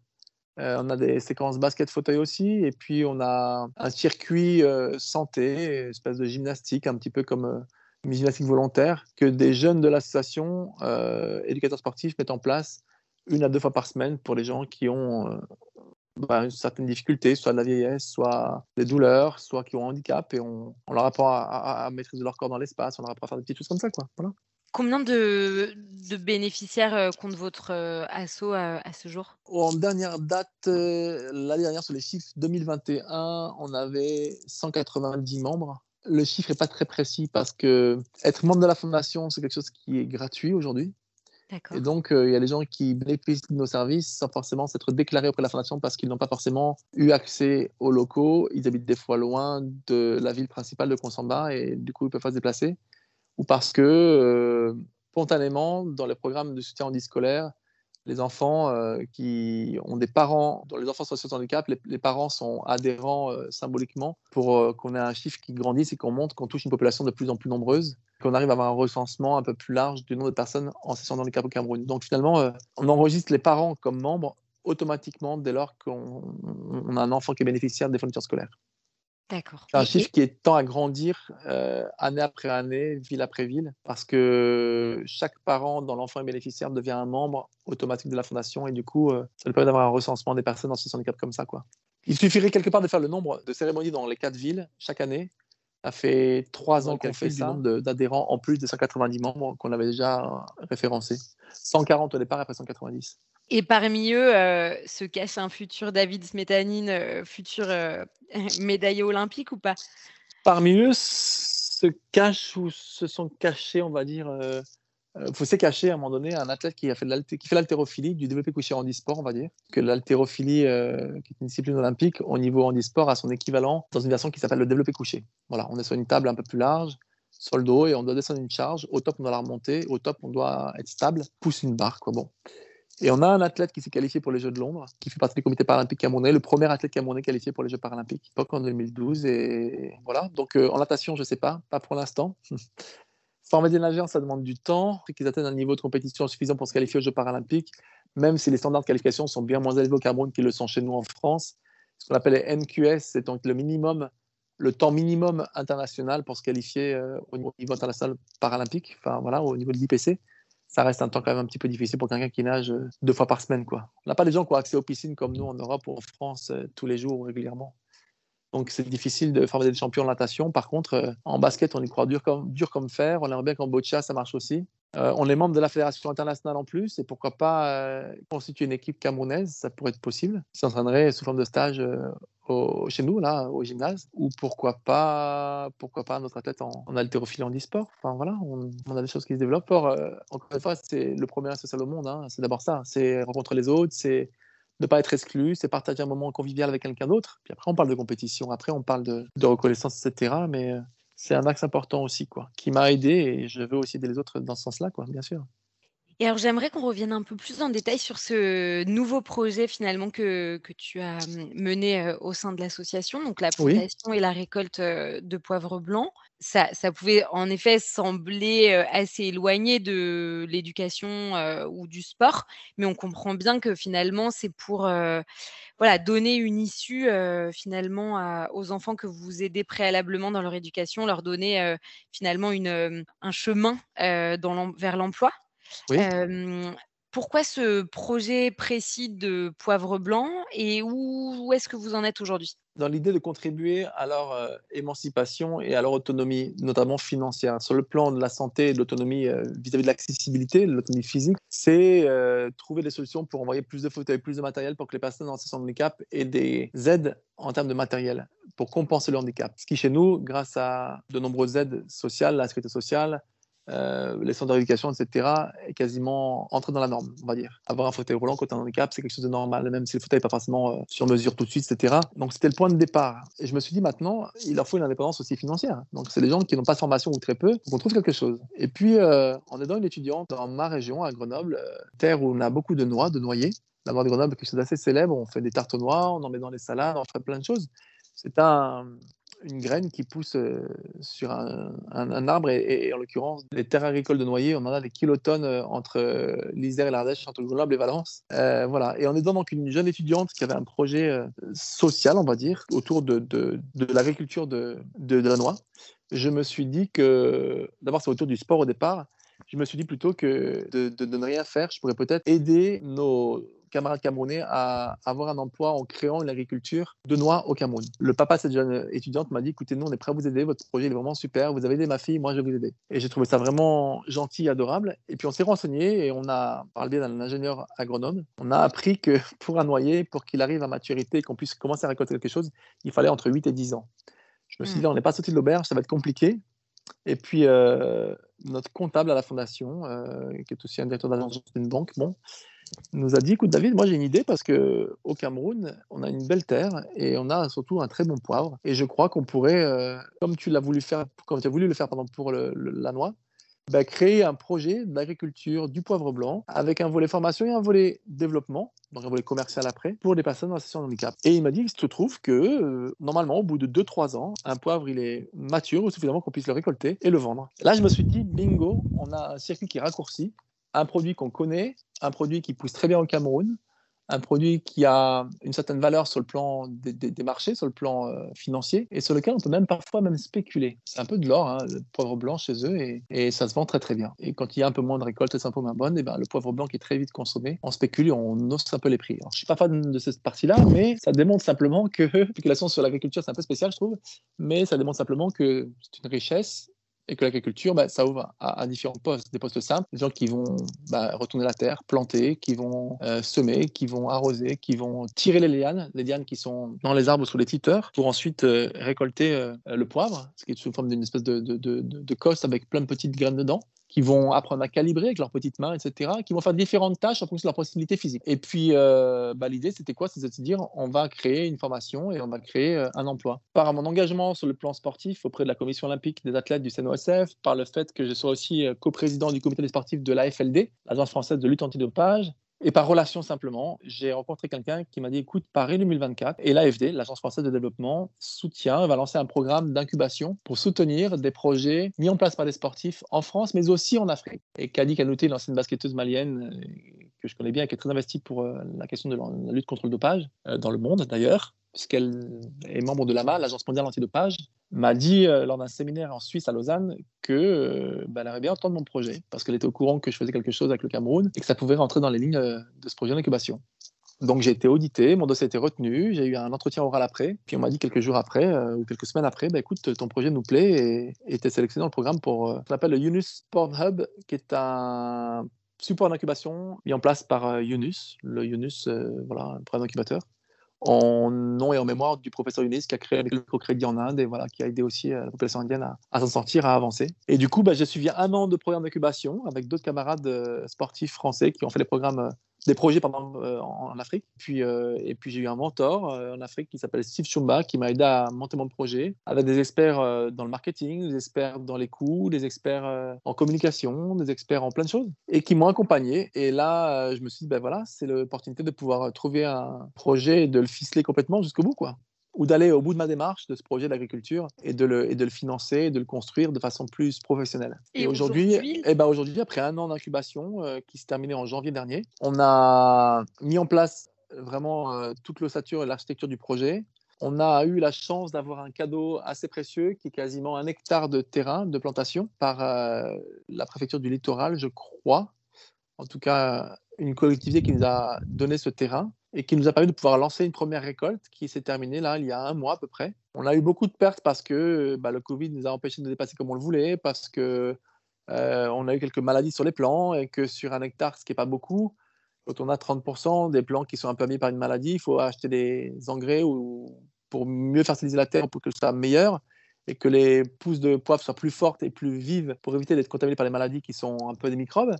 on a des séquences basket fauteuil aussi, et puis on a un circuit santé, une espèce de gymnastique, un petit peu comme gymnastique volontaire que des jeunes de l'association euh, éducateurs sportifs mettent en place une à deux fois par semaine pour les gens qui ont euh, bah, une certaine difficulté, soit de la vieillesse, soit des douleurs, soit qui ont un handicap, et on, leur apprend à, maîtriser leur corps dans l'espace, on leur apprend à faire des petites choses comme ça. Quoi. Voilà.
Combien de, de, bénéficiaires euh, compte votre asso à, ce jour?
En dernière date, l'année dernière, sur les chiffres 2021, on avait 190 membres le chiffre n'est pas très précis parce que être membre de la fondation, c'est quelque chose qui est gratuit aujourd'hui. Et donc, euh, il y a des gens qui bénéficient de nos services sans forcément s'être déclarés auprès de la fondation parce qu'ils n'ont pas forcément eu accès aux locaux. Ils habitent des fois loin de la ville principale de Consamba et du coup, ils peuvent pas se déplacer. Ou parce que, euh, spontanément, dans les programmes de soutien en vie scolaire, les enfants euh, qui ont des parents, dont les enfants sont en handicap, les, les parents sont adhérents euh, symboliquement pour euh, qu'on ait un chiffre qui grandisse et qu'on montre qu'on touche une population de plus en plus nombreuse, qu'on arrive à avoir un recensement un peu plus large du nombre de personnes en situation de handicap au Cameroun. Donc finalement, on enregistre les parents comme membres automatiquement dès lors qu'on a un enfant qui est bénéficiaire des fournitures scolaires.
D'accord.
C'est un chiffre qui est tend à grandir euh, année après année, ville après ville, parce que chaque parent dont l'enfant est bénéficiaire devient un membre automatique de la fondation et du coup, euh, ça permet d'avoir un recensement des personnes en situation de handicap comme ça. Quoi. Il suffirait quelque part de faire le nombre de cérémonies dans les quatre villes chaque année. Ça fait trois ans qu'on fait ça, nombre d'adhérents en plus des 190 membres qu'on avait déjà référencés. 140 au départ, après 190.
Et parmi eux euh, se cache un futur David Smetanine, euh, futur euh, (laughs) médaillé olympique ou pas?
Parmi eux se cachent ou se sont cachés, on va dire. Il faut se cacher à un moment donné un athlète qui, fait l'haltérophilie, du développé couché handisport, on va dire. Que l'haltérophilie, qui est une discipline olympique, au niveau handisport, a son équivalent dans une version qui s'appelle le développé couché. Voilà, on est sur une table un peu plus large, sur le dos, et on doit descendre une charge. Au top, on doit la remonter. Au top, on doit être stable, pousse une barre. Bon. Et on a un athlète qui s'est qualifié pour les Jeux de Londres, qui fait partie du comité paralympique camerounais, le premier athlète camerounais qualifié pour les Jeux paralympiques, pas en 2012. Et voilà. Donc euh, en natation, je ne sais pas, pas pour l'instant. Former des nageurs, ça demande du temps, qu'ils atteignent un niveau de compétition suffisant pour se qualifier aux Jeux paralympiques, même si les standards de qualification sont bien moins élevés au Cameroun qu'ils le sont chez nous en France. Ce qu'on appelle les MQS, c'est donc le minimum, le temps minimum international pour se qualifier euh, au niveau international paralympique, enfin voilà, au niveau de l'IPC ça reste un temps quand même un petit peu difficile pour quelqu'un qui nage euh, deux fois par semaine. Quoi. On n'a pas des gens qui ont accès aux piscines comme nous en Europe ou en France euh, tous les jours ou régulièrement. Donc c'est difficile de former des champions en natation. Par contre, euh, en basket, on y croit dur comme, dur comme fer. On aimerait bien qu'en boccia, ça marche aussi. on est membre de la Fédération internationale en plus. Et pourquoi pas constituer une équipe camerounaise? Ça pourrait être possible. Qui s'entraînerait sous forme de stage chez nous, là, au gymnase, ou pourquoi pas, pourquoi pas notre athlète en, en haltérophilie en e-sport. Enfin voilà, on, a des choses qui se développent. Euh, encore une fois, c'est le premier social au monde, hein. c'est d'abord ça, c'est rencontrer les autres, c'est ne pas être exclu, c'est partager un moment convivial avec quelqu'un d'autre. Puis après, on parle de compétition, après, on parle de, de reconnaissance, etc. Mais euh, c'est un axe important aussi, quoi, qui m'a aidé et je veux aussi aider les autres dans ce sens-là, quoi, bien sûr.
Et alors j'aimerais qu'on revienne un peu plus en détail sur ce nouveau projet finalement que, que tu as mmh, mené euh, au sein de l'association, donc la
Oui,
fondation et la récolte euh, de poivre blanc. Ça, ça pouvait en effet sembler assez éloigné de l'éducation euh, ou du sport, mais on comprend bien que finalement c'est pour euh, voilà, donner une issue euh, finalement à- aux enfants que vous aidez préalablement dans leur éducation, leur donner finalement une, un chemin dans vers l'emploi.
oui.
Pourquoi ce projet précis de Poivre Blanc et où est-ce que vous en êtes aujourd'hui?
Dans l'idée de contribuer à leur euh, émancipation et à leur autonomie, notamment financière. Sur le plan de la santé et de l'autonomie euh, vis-à-vis de l'accessibilité, l'autonomie physique, c'est euh, trouver des solutions pour envoyer plus de fauteuils, plus de matériel pour que les personnes en situation de handicap aient des aides en termes de matériel pour compenser le handicap. Ce qui, chez nous, grâce à de nombreuses aides sociales, la sécurité sociale, euh, les centres d'éducation, etc., est quasiment entré dans la norme, on va dire. Avoir un fauteuil roulant quand tu as un handicap, c'est quelque chose de normal, même si le fauteuil n'est pas forcément euh, sur mesure tout de suite, etc. Donc c'était le point de départ. Et je me suis dit maintenant, il leur faut une indépendance aussi financière. Donc c'est des gens qui n'ont pas de formation ou très peu, donc on trouve quelque chose. Et puis, euh, en aidant une étudiante dans ma région, à Grenoble, euh, terre où on a beaucoup de noix, de noyers, la noix de Grenoble quelque chose d'assez célèbre, on fait des tartes noix, on en met dans les salades, on fait plein de choses. C'est un, une graine qui pousse euh, sur un, arbre et, en l'occurrence les terres agricoles de noyer, on en a des kilotonnes euh, entre euh, l'Isère et l'Ardèche, entre Grenoble et Valence. Voilà. Et en aidant donc une jeune étudiante qui avait un projet social, on va dire, autour de, de, l'agriculture de, de, la noix, je me suis dit que d'abord c'est autour du sport au départ. Je me suis dit plutôt que de ne rien faire, je pourrais peut-être aider nos camarades camerounais à avoir un emploi en créant une agriculture de noix au Cameroun. Le papa de cette jeune étudiante m'a dit écoutez, nous, on est prêt à vous aider, votre projet est vraiment super, vous avez aidé ma fille, moi je vais vous aider. Et j'ai trouvé ça vraiment gentil, adorable. Et puis on s'est renseigné et on a, par le biais d'un ingénieur agronome, on a appris que (laughs) pour un noyer, pour qu'il arrive à maturité et qu'on puisse commencer à récolter quelque chose, il fallait entre 8 et 10 ans. Je me suis dit,
Mmh.
là, on n'est pas sorti de l'auberge, ça va être compliqué. Et puis, euh, notre comptable à la fondation, euh, qui est aussi un directeur d'agence d'une banque, bon, nous a dit, écoute David, moi j'ai une idée parce que au Cameroun, on a une belle terre et on a surtout un très bon poivre. Et je crois qu'on pourrait, euh, comme tu l'as voulu faire, comme tu as voulu le faire pardon, pour la noix, bah, créer un projet d'agriculture du poivre blanc avec un volet formation et un volet développement, donc un volet commercial après, pour les personnes en situation de handicap. Et il m'a dit qu'il se trouve que euh, normalement, au bout de 2-3 ans, un poivre il est mature suffisamment qu'on puisse le récolter et le vendre. Là, je me suis dit, bingo, on a un circuit qui est raccourci, un produit qu'on connaît, un produit qui pousse très bien au Cameroun, un produit qui a une certaine valeur sur le plan des, marchés, sur le plan euh, financier, et sur lequel on peut même parfois même spéculer. C'est un peu de l'or, hein, le poivre blanc chez eux, et, ça se vend très très bien. Et quand il y a un peu moins de récolte c'est un peu moins bonne, et ben, le poivre blanc qui est très vite consommé, on spécule on hausse un peu les prix. Alors, je suis pas fan de cette partie-là, mais ça démontre simplement que (laughs) la spéculation sur l'agriculture, c'est un peu spécial, je trouve, mais ça démontre simplement que c'est une richesse et que l'agriculture, bah, ça ouvre à, différents postes, des postes simples, des gens qui vont bah, retourner la terre, planter, qui vont euh, semer, qui vont arroser, qui vont tirer les lianes, les lianes qui sont dans les arbres sous les titeurs, pour ensuite euh, récolter euh, le poivre, ce qui est sous forme d'une espèce de, de, de, avec plein de petites graines dedans qui vont apprendre à calibrer avec leurs petites mains, etc., qui vont faire différentes tâches en fonction de leur possibilité physique. Et puis, euh, bah, l'idée, c'était quoi? C'était de se dire, on va créer une formation et on va créer euh, un emploi. Par mon engagement sur le plan sportif auprès de la Commission olympique des athlètes du CNOSF, par le fait que je sois aussi euh, coprésident du comité des sportifs de l'AFLD, l'Agence française de lutte antidopage, et par relation simplement, j'ai rencontré quelqu'un qui m'a dit écoute, Paris 2024 et l'AFD, l'Agence française de développement, soutient, va lancer un programme d'incubation pour soutenir des projets mis en place par des sportifs en France, mais aussi en Afrique. Et Kadi Kanouté, l'ancienne basketteuse malienne euh, que je connais bien, qui est très investie pour euh, la question de la lutte contre le dopage, euh, dans le monde d'ailleurs, puisqu'elle est membre de l'AMA, l'Agence mondiale antidopage, m'a dit euh, lors d'un séminaire en Suisse à Lausanne que euh, bah, elle aimerait bien entendre mon projet parce qu'elle était au courant que je faisais quelque chose avec le Cameroun et que ça pouvait rentrer dans les lignes euh, de ce projet d'incubation. Donc j'ai été audité, mon dossier a été retenu, j'ai eu un entretien oral après, puis on m'a dit quelques jours après euh, ou quelques semaines après, bah, écoute, ton projet nous plaît et tu es sélectionné dans le programme pour ce qu'on appelle le Yunus Sport Hub, qui est un support d'incubation mis en place par Yunus, le Yunus, voilà, un programme d'incubateur en nom et en mémoire du professeur Younis qui a créé le microcrédit en Inde et voilà, qui a aidé aussi la population indienne à, à s'en sortir, à avancer. Et du coup, bah, j'ai suivi un an de programme d'incubation avec d'autres camarades euh, sportifs français qui ont fait les programmes euh, des projets pendant, en, Afrique. Puis, et puis j'ai eu un mentor en Afrique qui s'appelle Steve Chumba qui m'a aidé à monter mon projet avec des experts dans le marketing, des experts dans les coûts, des experts en communication, des experts en plein de choses et qui m'ont accompagné. Et là, je me suis dit, ben voilà, c'est l'opportunité de pouvoir trouver un projet et de le ficeler complètement jusqu'au bout, quoi ou d'aller au bout de ma démarche de ce projet d'agriculture et, de le, et de le financer, et de le construire de façon plus professionnelle.
Et, aujourd'hui,
eh ben aujourd'hui, après un an d'incubation euh, qui s'est terminé en janvier dernier, on a mis en place vraiment euh, toute l'ossature et l'architecture du projet. On a eu la chance d'avoir un cadeau assez précieux qui est quasiment un hectare de terrain de plantation par euh, la préfecture du littoral, je crois. En tout cas, une collectivité qui nous a donné ce terrain et qui nous a permis de pouvoir lancer une première récolte qui s'est terminée là il y a un mois à peu près. On a eu beaucoup de pertes parce que bah, le Covid nous a empêchés de dépasser comme on le voulait, parce que euh, on a eu quelques maladies sur les plants et que sur un hectare, ce qui n'est pas beaucoup, quand on a 30% des plants qui sont mis par une maladie, il faut acheter des engrais ou, pour mieux fertiliser la terre pour que ce soit meilleur et que les pousses de poivre soient plus fortes et plus vives pour éviter d'être contaminées par les maladies qui sont un peu des microbes.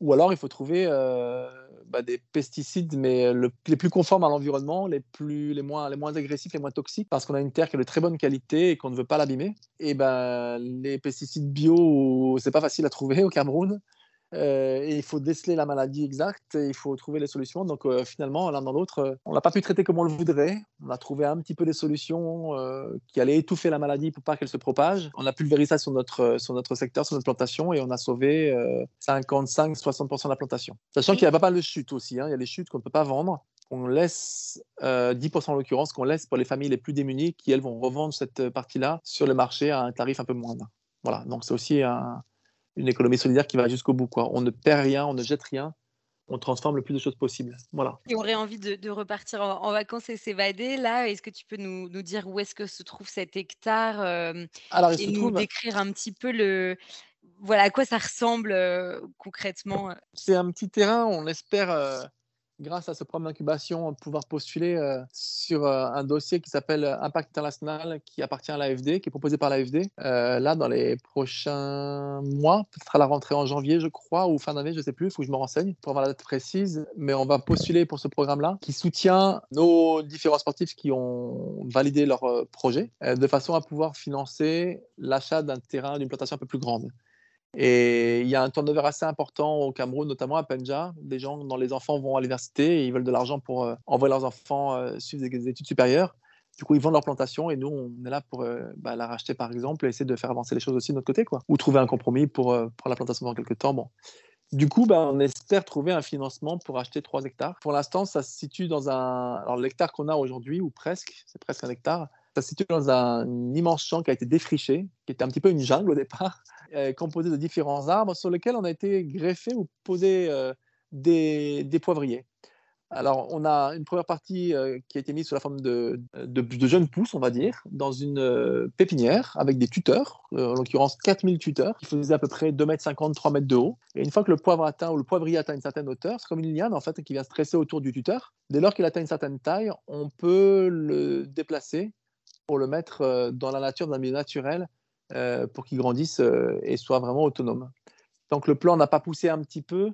Ou alors, il faut trouver euh, bah, des pesticides, mais les plus conformes à l'environnement, les, plus, les, moins, les moins agressifs, les moins toxiques, parce qu'on a une terre qui est de très bonne qualité et qu'on ne veut pas l'abîmer. Et ben, les pesticides bio, c'est pas facile à trouver au Cameroun. Euh, et il faut déceler la maladie exacte, et il faut trouver les solutions. Donc euh, finalement, l'un dans l'autre, euh, on l'a pas pu traiter comme on le voudrait. On a trouvé un petit peu des solutions qui allaient étouffer la maladie pour pas qu'elle se propage. On a pulvérisé ça sur notre, sur notre secteur, sur notre plantation, et on a sauvé 55-60% de la plantation. Sachant qu'il y a pas mal de chutes aussi. Hein. Il y a des chutes qu'on ne peut pas vendre. On laisse 10% en l'occurrence, qu'on laisse pour les familles les plus démunies qui, elles, vont revendre cette partie-là sur le marché à un tarif un peu moindre. Voilà, donc c'est aussi un, une économie solidaire qui va jusqu'au bout. Quoi. On ne perd rien, on ne jette rien, on transforme le plus de choses possible. Voilà.
Et on aurait envie de, repartir en, vacances et s'évader. Là, est-ce que tu peux nous, dire où est-ce que se trouve cet hectare euh,
Alors,
et nous décrire un petit peu le, voilà, à quoi ça ressemble euh, concrètement
C'est un petit terrain, on espère euh, grâce à ce programme d'incubation, pouvoir postuler euh, sur euh, un dossier qui s'appelle Impact International, qui appartient à l'AFD, qui est proposé par l'AFD. Euh, là, dans les prochains mois, peut-être à la rentrée en janvier, je crois, ou fin d'année, je ne sais plus, il faut que je me renseigne pour avoir la date précise. Mais on va postuler pour ce programme-là, qui soutient nos différents sportifs qui ont validé leur projet, de façon à pouvoir financer l'achat d'un terrain, d'une plantation un peu plus grande. Et il y a un turnover assez important au Cameroun, notamment à Penja. Des gens dont les enfants vont à l'université ils veulent de l'argent pour euh, envoyer leurs enfants euh, suivre des, études supérieures. Du coup, ils vendent leur plantation et nous, on est là pour euh, bah, la racheter, par exemple, et essayer de faire avancer les choses aussi de notre côté, quoi. Ou trouver un compromis pour, pour la plantation dans quelques temps. Bon. Du coup, bah, on espère trouver un financement pour acheter 3 hectares. Pour l'instant, ça se situe dans un. Alors, l'hectare qu'on a aujourd'hui, ou presque, c'est presque un hectare, ça se situe dans un immense champ qui a été défriché, qui était un petit peu une jungle au départ, (laughs) euh, composé de différents arbres sur lesquels on a été greffé ou posé euh, des, poivriers. Alors, on a une première partie euh, qui a été mise sous la forme de, jeunes pousses, on va dire, dans une pépinière avec des tuteurs, en l'occurrence 4000 tuteurs, qui faisaient à peu près 2 mètres 50, 3 mètres de haut. Et une fois que le poivre atteint ou le poivrier atteint une certaine hauteur, c'est comme une liane en fait qui vient se tresser autour du tuteur. Dès lors qu'il atteint une certaine taille, on peut le déplacer pour le mettre dans la nature, dans un milieu naturel, euh, pour qu'il grandisse euh, et soit vraiment autonome. Tant que le plan n'a pas poussé un petit peu,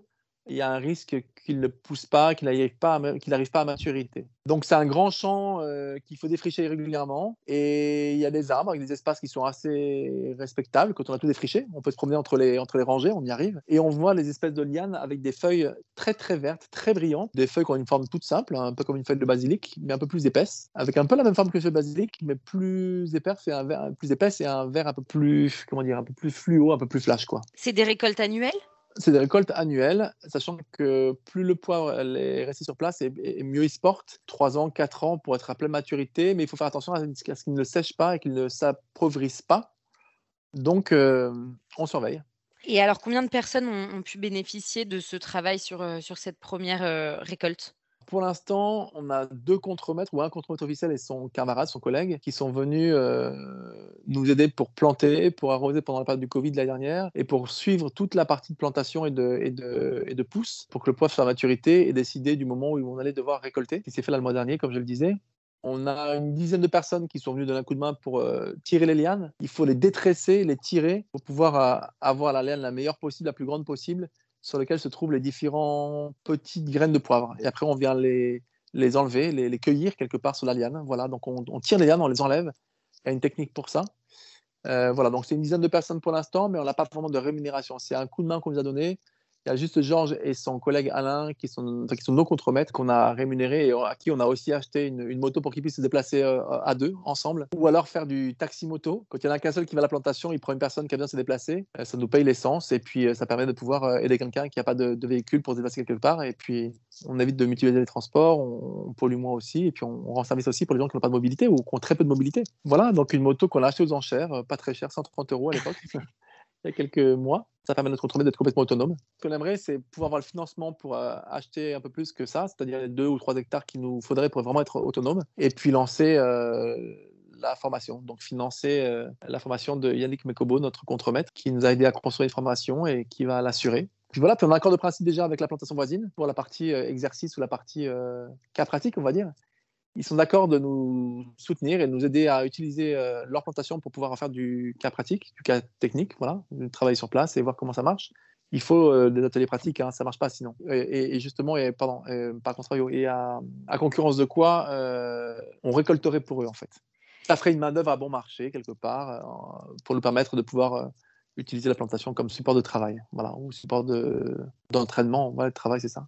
il y a un risque qu'il ne pousse pas, qu'il n'arrive pas, à, maturité. Donc c'est un grand champ euh, qu'il faut défricher régulièrement et il y a des arbres avec des espaces qui sont assez respectables quand on a tout défriché. On peut se promener entre les, rangées, on y arrive. Et on voit les espèces de lianes avec des feuilles très très vertes, très brillantes, des feuilles qui ont une forme toute simple, un peu comme une feuille de basilic, mais un peu plus épaisse, avec un peu la même forme que le basilic, mais plus épaisse et un vert, un peu plus, comment un peu plus fluo, un peu plus flash quoi.
C'est des récoltes annuelles?
C'est des récoltes annuelles, sachant que plus le poivre est resté sur place, et, mieux il se porte. 3 ans, 4 ans pour être à pleine maturité, mais il faut faire attention à ce qu'il ne sèche pas et qu'il ne s'appauvrisse pas. Donc, euh, on surveille.
Et alors, combien de personnes ont, pu bénéficier de ce travail sur, euh, sur cette première euh, récolte?
Pour l'instant, on a deux contremaîtres ou un contremaître officiel et son camarade, son collègue, qui sont venus euh, nous aider pour planter, pour arroser pendant la période du Covid l'année dernière et pour suivre toute la partie de plantation et de, et de, de pousse pour que le poivre soit à maturité et décider du moment où on allait devoir récolter, qui s'est fait là le mois dernier, comme je le disais. On a une dizaine de personnes qui sont venues donner un coup de main pour euh, tirer les lianes. Il faut les détresser, les tirer pour pouvoir euh, avoir la liane la meilleure possible, la plus grande possible, sur lesquels se trouvent les différentes petites graines de poivre. Et après, on vient les, les enlever, les, cueillir quelque part sur la liane. Voilà, donc on, on, tire les lianes, on les enlève. Il y a une technique pour ça. Euh, voilà, donc c'est une dizaine de personnes pour l'instant, mais on n'a pas vraiment de rémunération. C'est un coup de main qu'on nous a donné. Il y a juste Georges et son collègue Alain qui sont, qui sont nos contremaîtres qu'on a rémunérés et à qui on a aussi acheté une, moto pour qu'ils puissent se déplacer euh, à deux ensemble. Ou alors faire du taxi moto. Quand il n'y en a qu'un seul qui va à la plantation, il prend une personne qui a se déplacer. Euh, ça nous paye l'essence et puis ça permet de pouvoir aider quelqu'un qui n'a pas de, véhicule pour se déplacer quelque part. Et puis on évite de mutualiser les transports, on, pollue moins aussi et puis on, rend service aussi pour les gens qui n'ont pas de mobilité ou qui ont très peu de mobilité. Voilà, donc une moto qu'on a achetée aux enchères, pas très cher, 130 euros à l'époque. (laughs) il y a quelques mois. Ça permet à notre entreprise d'être complètement autonome. Ce qu'on aimerait, c'est pouvoir avoir le financement pour euh, acheter un peu plus que ça, c'est-à-dire les deux ou trois hectares qu'il nous faudrait pour vraiment être autonome, et puis lancer euh, la formation. Donc financer euh, la formation de Yannick Mekobo, notre contremaître, qui nous a aidé à construire une formation et qui va l'assurer. Puis voilà, puis on a un accord de principe déjà avec la plantation voisine pour la partie exercice ou la partie cas pratique, on va dire ils sont d'accord de nous soutenir et de nous aider à utiliser euh, leur plantation pour pouvoir faire du cas pratique, du cas technique, voilà, travailler sur place et voir comment ça marche. Il faut euh, des ateliers pratiques, hein, ça marche pas sinon. Et, justement, pardon, par contre, et à, concurrence de quoi, euh, on récolterait pour eux en fait. Ça ferait une main d'œuvre à bon marché quelque part pour nous permettre de pouvoir utiliser la plantation comme support de travail, voilà, ou support d'entraînement. Le travail, c'est ça,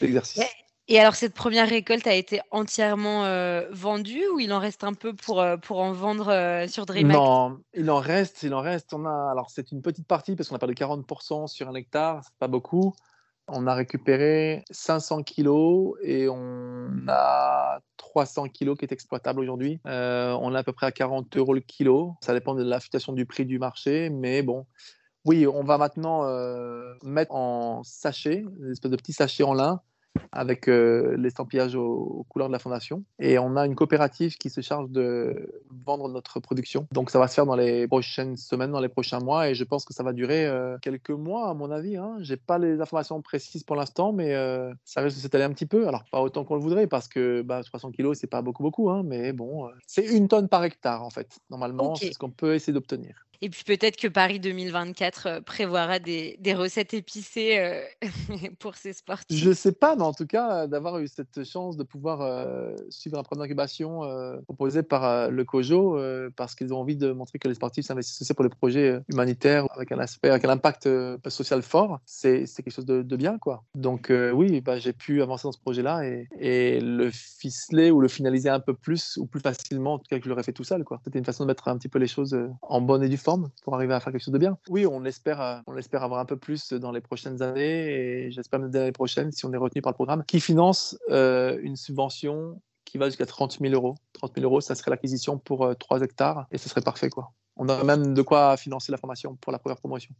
l'exercice.
Et alors, cette première récolte a été entièrement euh, vendue ou il en reste un peu pour, euh, pour en vendre euh, sur DreamHack?
Non, il en reste, il en reste. On a, alors, c'est une petite partie parce qu'on a perdu 40% sur un hectare, c'est pas beaucoup. On a récupéré 500 kilos et on a 300 kilos qui est exploitable aujourd'hui. on est à peu près à 40 euros le kilo. Ça dépend de l'affectation du prix du marché, mais bon. Oui, on va maintenant mettre en sachet, une espèce de petit sachet en lin, avec euh, l'estampillage aux, couleurs de la fondation. Et on a une coopérative qui se charge de vendre notre production. Donc ça va se faire dans les prochaines semaines, dans les prochains mois, et je pense que ça va durer euh, quelques mois, à mon avis. Hein. J'ai pas les informations précises pour l'instant, mais euh, ça risque de s'étaler un petit peu. Alors pas autant qu'on le voudrait, parce que bah, 300 kilos, c'est pas beaucoup, beaucoup, hein, mais bon, c'est une tonne par hectare en fait. Normalement, c'est ce qu'on peut essayer d'obtenir.
Et puis peut-être que Paris 2024 euh, prévoira des, recettes épicées euh, (laughs) pour ces sportifs.
Je ne sais pas, mais en tout cas, d'avoir eu cette chance de pouvoir euh, suivre un programme d'incubation proposé par le COJO, parce qu'ils ont envie de montrer que les sportifs s'investissent aussi pour les projets humanitaires avec un avec un impact social fort, c'est quelque chose de, bien. quoi. Donc oui, bah, j'ai pu avancer dans ce projet-là et, et, le ficeler ou le finaliser un peu plus ou plus facilement, en tout cas que je l'aurais fait tout seul. C'était une façon de mettre un petit peu les choses en bonne et due forme pour arriver à faire quelque chose de bien. Oui, on espère, euh, on espère avoir un peu plus dans les prochaines années et j'espère même l'année prochaine si on est retenu par le programme qui finance euh, une subvention qui va jusqu'à 30 000 euros. 30 000 euros, ça serait l'acquisition pour 3 euh, hectares et ce serait parfait. quoi. On a même de quoi financer la formation pour la première promotion.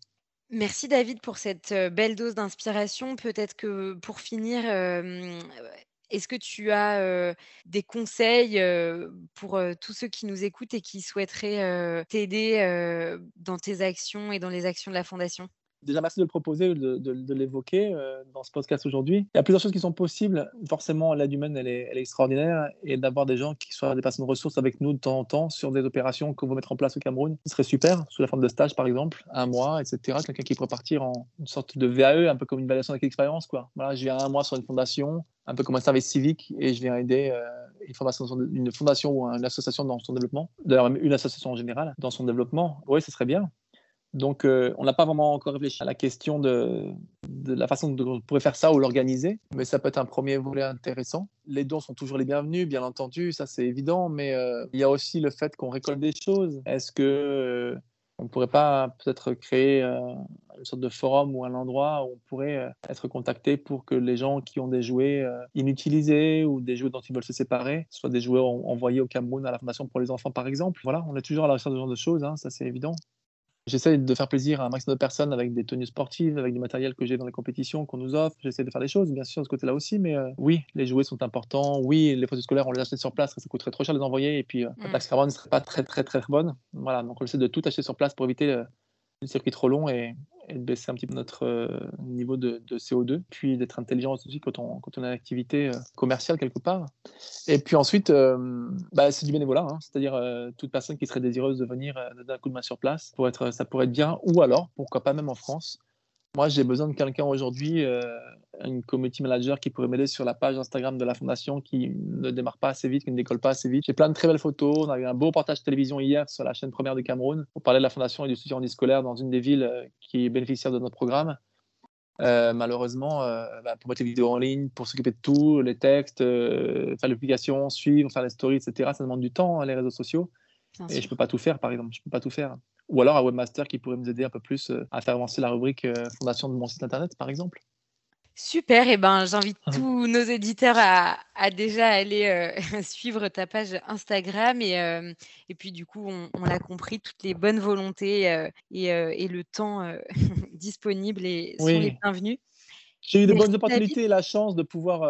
Merci David pour cette belle dose d'inspiration. Peut-être que pour finir, est-ce que tu as des conseils pour tous ceux qui nous écoutent et qui souhaiteraient t'aider dans tes actions et dans les actions de la Fondation?
Déjà, merci de le proposer, de, de, l'évoquer euh, dans ce podcast aujourd'hui. Il y a plusieurs choses qui sont possibles. Forcément, l'aide humaine, elle est, extraordinaire. Et d'avoir des gens qui soient des personnes ressources avec nous de temps en temps sur des opérations qu'on veut mettre en place au Cameroun, ce serait super, sous la forme de stage, par exemple, un mois, etc. Quelqu'un qui pourrait partir en une sorte de VAE, un peu comme une validation avec l'expérience. Voilà, je viens un mois sur une fondation, un peu comme un service civique, et je viens aider euh, une, fondation, ou une association dans son développement. D'ailleurs, une association en général, dans son développement. Oui, ce serait bien. Donc, euh, on n'a pas vraiment encore réfléchi à la question de, la façon dont on pourrait faire ça ou l'organiser, mais ça peut être un premier volet intéressant. Les dons sont toujours les bienvenus, bien entendu, ça c'est évident, mais euh, il y a aussi le fait qu'on récolte des choses. Est-ce que euh, on ne pourrait pas peut-être créer une sorte de forum ou un endroit où on pourrait être contacté pour que les gens qui ont des jouets inutilisés ou des jouets dont ils veulent se séparer soient des jouets envoyés au Cameroun à la Fondation pour les enfants, par exemple. Voilà, on est toujours à la recherche de ce genre de choses, hein, ça c'est évident. J'essaie de faire plaisir à un maximum de personnes avec des tenues sportives, avec du matériel que j'ai dans les compétitions qu'on nous offre. J'essaie de faire des choses, bien sûr, de ce côté-là aussi. Mais euh, oui, les jouets sont importants. Oui, les photos scolaires, on les achète sur place. Ça coûterait trop cher de les envoyer. Et puis, euh, la taxe carbone ne serait pas très, très, très bonne. Voilà, donc on essaie de tout acheter sur place pour éviter euh, le circuit trop long et, de baisser un petit peu notre euh, niveau de, CO2, puis d'être intelligent aussi quand on, a une activité euh, commerciale quelque part. Et puis ensuite, euh, bah, c'est du bénévolat, hein. c'est-à-dire toute personne qui serait désireuse de venir d'un coup de main sur place, pour être, ça pourrait être bien, ou alors, pourquoi pas même en France, Moi, j'ai besoin de quelqu'un aujourd'hui, euh, une community manager qui pourrait m'aider sur la page Instagram de la fondation qui ne démarre pas assez vite, qui ne décolle pas assez vite. J'ai plein de très belles photos. On a eu un beau reportage télévision hier sur la chaîne première du Cameroun pour parler de la fondation et du soutien en scolaire dans une des villes euh, qui est bénéficiaire de notre programme. Euh, malheureusement, bah, pour mettre les vidéos en ligne, pour s'occuper de tout, les textes, faire l'application, suivre, faire les stories, etc., ça demande du temps, hein, les réseaux sociaux. et je ne peux pas tout faire, par exemple. Je peux pas tout faire ou alors un webmaster qui pourrait nous aider un peu plus euh, à faire avancer la rubrique euh, fondation de mon site internet, par exemple.
Super, et eh ben j'invite (laughs) tous nos éditeurs à, déjà aller euh, (laughs) suivre ta page Instagram et, et puis du coup on, l'a compris, toutes les bonnes volontés et, et, le temps (laughs) disponible et sont les bienvenus.
J'ai eu de bonnes opportunités et la chance de pouvoir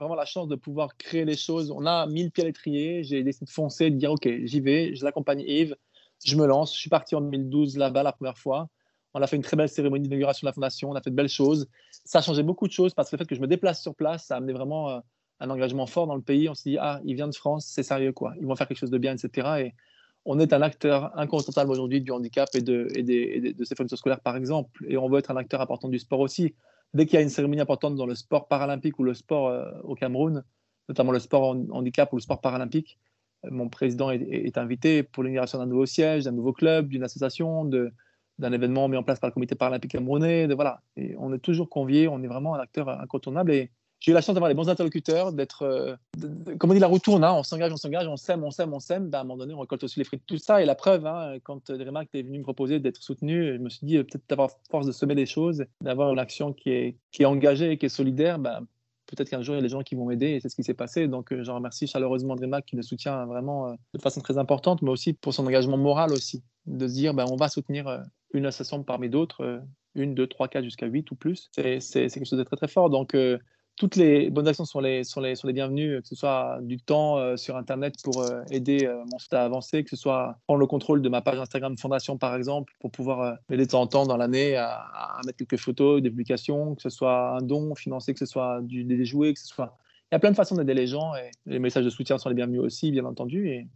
vraiment la chance de pouvoir créer les choses. On a mille pieds à l'étrier. J'ai décidé de foncer, de dire ok j'y vais, je l'accompagne Yves je me lance. Je suis parti en 2012 là-bas la première fois. On a fait une très belle cérémonie d'inauguration de la fondation. On a fait de belles choses. Ça a changé beaucoup de choses parce que le fait que je me déplace sur place, ça a amené vraiment euh, un engagement fort dans le pays. On s'est dit, ah, il vient de France, c'est sérieux, quoi. Ils vont faire quelque chose de bien, etc. Et on est un acteur incontournable aujourd'hui du handicap et de, de ces fonctions scolaires, par exemple. Et on veut être un acteur important du sport aussi. Dès qu'il y a une cérémonie importante dans le sport paralympique ou le sport euh, au Cameroun, notamment le sport handicap ou le sport paralympique, mon président est, invité pour l'inauguration d'un nouveau siège, d'un nouveau club, d'une association, d'un événement mis en place par le comité paralympique camerounais. Voilà. Et on est toujours convié, on est vraiment un acteur incontournable. Et j'ai eu la chance d'avoir les bons interlocuteurs, d'être, euh, comme on dit, la roue tourne, hein. on s'engage, on s'engage, on s'aime, on s'aime, on s'aime. Ben, à un moment donné, on récolte aussi les fruits de tout ça. Et la preuve, hein, quand Dreamac est venu me proposer d'être soutenu, je me suis dit, euh, peut-être d'avoir force de semer des choses, d'avoir une action qui est, engagée, qui est solidaire, ben, peut-être qu'un jour, il y a des gens qui vont m'aider et c'est ce qui s'est passé. Donc, euh, j'en remercie chaleureusement Dreamac qui le soutient vraiment euh, de façon très importante, mais aussi pour son engagement moral aussi, de se dire, ben, on va soutenir euh, une association parmi d'autres, une, deux, trois, quatre, jusqu'à huit ou plus. C'est quelque chose de très, très fort. Donc, toutes les bonnes actions sont les, sont les, sont les bienvenues, que ce soit du temps euh, sur Internet pour euh, aider euh, mon site à avancer, que ce soit prendre le contrôle de ma page Instagram Fondation, par exemple, pour pouvoir m'aider de temps en temps dans l'année à, à, mettre quelques photos, des publications, que ce soit un don financé, que ce soit des jouets, que ce soit... Il y a plein de façons d'aider les gens et les messages de soutien sont les bienvenus aussi, bien entendu. Et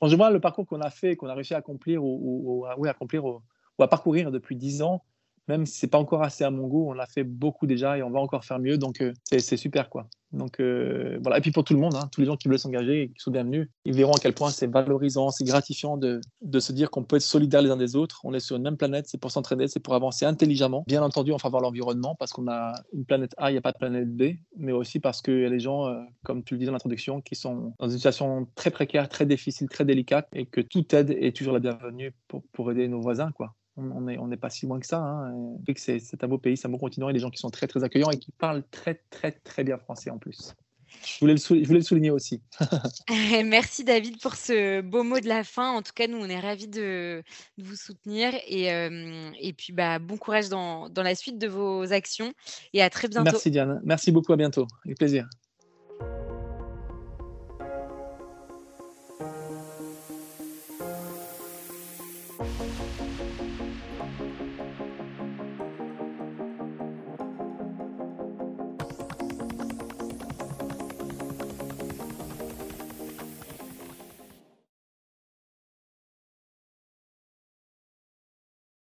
quand je vois le parcours qu'on a fait, qu'on a réussi à accomplir ou, ou, oui, à, accomplir ou à parcourir depuis 10 ans, même si c'est pas encore assez à mon goût, on l'a fait beaucoup déjà et on va encore faire mieux. Donc, euh, c'est super, quoi. Donc, euh, voilà. Et puis pour tout le monde, hein, tous les gens qui veulent s'engager et qui sont bienvenus, ils verront à quel point c'est valorisant, c'est gratifiant de, de, se dire qu'on peut être solidaires les uns des autres. On est sur une même planète, c'est pour s'entraîner, c'est pour avancer intelligemment. Bien entendu, en faveur de l'environnement, parce qu'on a une planète A, il n'y a pas de planète B, mais aussi parce qu'il y a des gens, euh, comme tu le dis dans l'introduction, qui sont dans une situation très précaire, très difficile, très délicate, et que toute aide est toujours la bienvenue pour, pour aider nos voisins, quoi on n'est on pas si loin que ça. Hein. C'est un beau pays, c'est un beau continent et des gens qui sont très très accueillants et qui parlent très très très bien français en plus. Je voulais le, je voulais le souligner aussi. (laughs) (laughs)
Merci David pour ce beau mot de la fin. En tout cas, nous, on est ravis de, vous soutenir et, euh, et puis bah, bon courage dans, dans la suite de vos actions et à très bientôt.
Merci Diane. Merci beaucoup. À bientôt. Avec plaisir.